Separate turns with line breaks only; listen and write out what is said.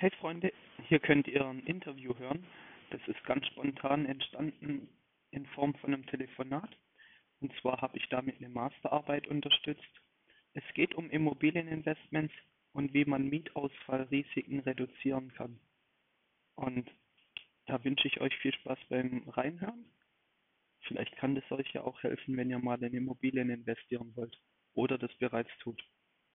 Hey Freunde, hier könnt ihr ein Interview hören. Das ist ganz spontan entstanden in Form von einem Telefonat. Und zwar habe ich damit eine Masterarbeit unterstützt. Es geht um Immobilieninvestments und wie man Mietausfallrisiken reduzieren kann. Und da wünsche ich euch viel Spaß beim Reinhören. Vielleicht kann das euch ja auch helfen, wenn ihr mal in Immobilien investieren wollt oder das bereits tut.